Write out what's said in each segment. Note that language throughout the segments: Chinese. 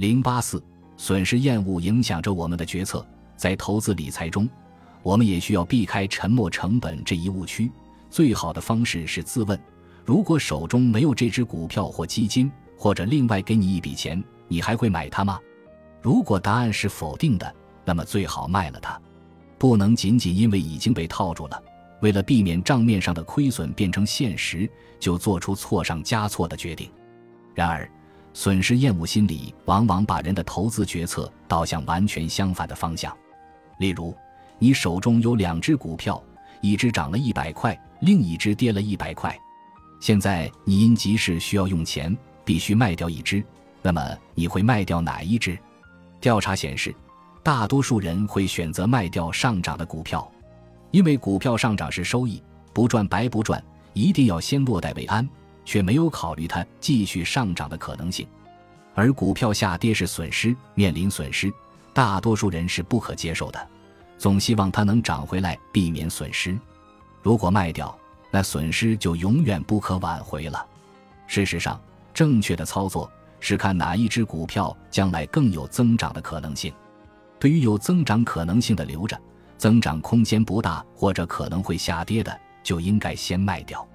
零八四，损失厌恶影响着我们的决策。在投资理财中，我们也需要避开沉没成本这一误区。最好的方式是自问：如果手中没有这只股票或基金，或者另外给你一笔钱，你还会买它吗？如果答案是否定的，那么最好卖了它。不能仅仅因为已经被套住了，为了避免账面上的亏损变成现实，就做出错上加错的决定。然而，损失厌恶心理往往把人的投资决策导向完全相反的方向。例如，你手中有两只股票，一只涨了一百块，另一只跌了一百块。现在你因急事需要用钱，必须卖掉一只，那么你会卖掉哪一只？调查显示，大多数人会选择卖掉上涨的股票，因为股票上涨是收益，不赚白不赚，一定要先落袋为安，却没有考虑它继续上涨的可能性。而股票下跌是损失，面临损失。大多数人是不可接受的，总希望它能涨回来，避免损失。如果卖掉，那损失就永远不可挽回了。事实上，正确的操作是看哪一只股票将来更有增长的可能性。对于有增长可能性的留着，增长空间不大或者可能会下跌的，就应该先卖掉。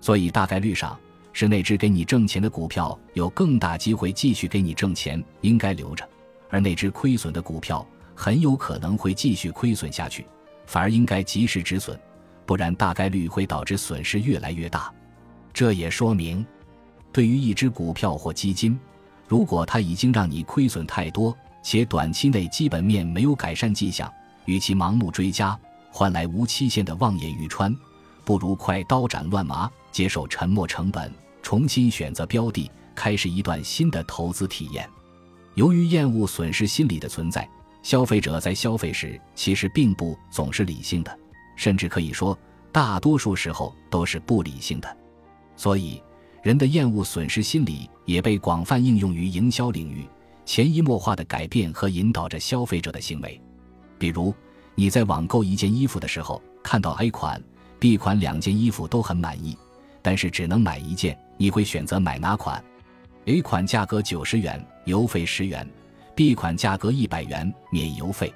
所以，大概率上是那只给你挣钱的股票有更大机会继续给你挣钱，应该留着。而那只亏损的股票很有可能会继续亏损下去，反而应该及时止损，不然大概率会导致损失越来越大。这也说明，对于一只股票或基金，如果它已经让你亏损太多，且短期内基本面没有改善迹象，与其盲目追加，换来无期限的望眼欲穿，不如快刀斩乱麻，接受沉没成本，重新选择标的，开始一段新的投资体验。由于厌恶损失心理的存在，消费者在消费时其实并不总是理性的，甚至可以说大多数时候都是不理性的。所以，人的厌恶损失心理也被广泛应用于营销领域，潜移默化的改变和引导着消费者的行为。比如，你在网购一件衣服的时候，看到 A 款、B 款两件衣服都很满意，但是只能买一件，你会选择买哪款？A 款价格九十元，邮费十元；B 款价格一百元，免邮费。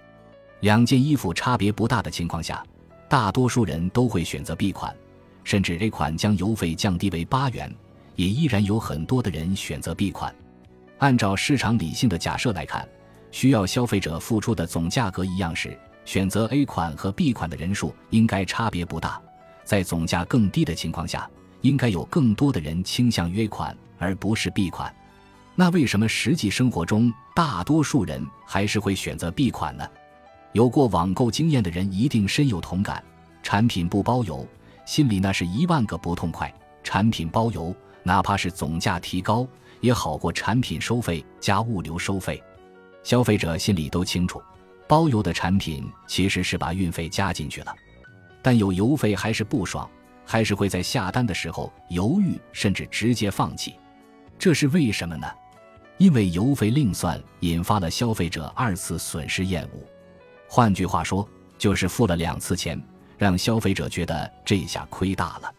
两件衣服差别不大的情况下，大多数人都会选择 B 款，甚至 A 款将邮费降低为八元，也依然有很多的人选择 B 款。按照市场理性的假设来看，需要消费者付出的总价格一样时，选择 A 款和 B 款的人数应该差别不大。在总价更低的情况下，应该有更多的人倾向于 A 款。而不是 B 款，那为什么实际生活中大多数人还是会选择 B 款呢？有过网购经验的人一定深有同感。产品不包邮，心里那是一万个不痛快；产品包邮，哪怕是总价提高，也好过产品收费加物流收费。消费者心里都清楚，包邮的产品其实是把运费加进去了，但有邮费还是不爽，还是会在下单的时候犹豫，甚至直接放弃。这是为什么呢？因为邮费另算，引发了消费者二次损失厌恶。换句话说，就是付了两次钱，让消费者觉得这下亏大了。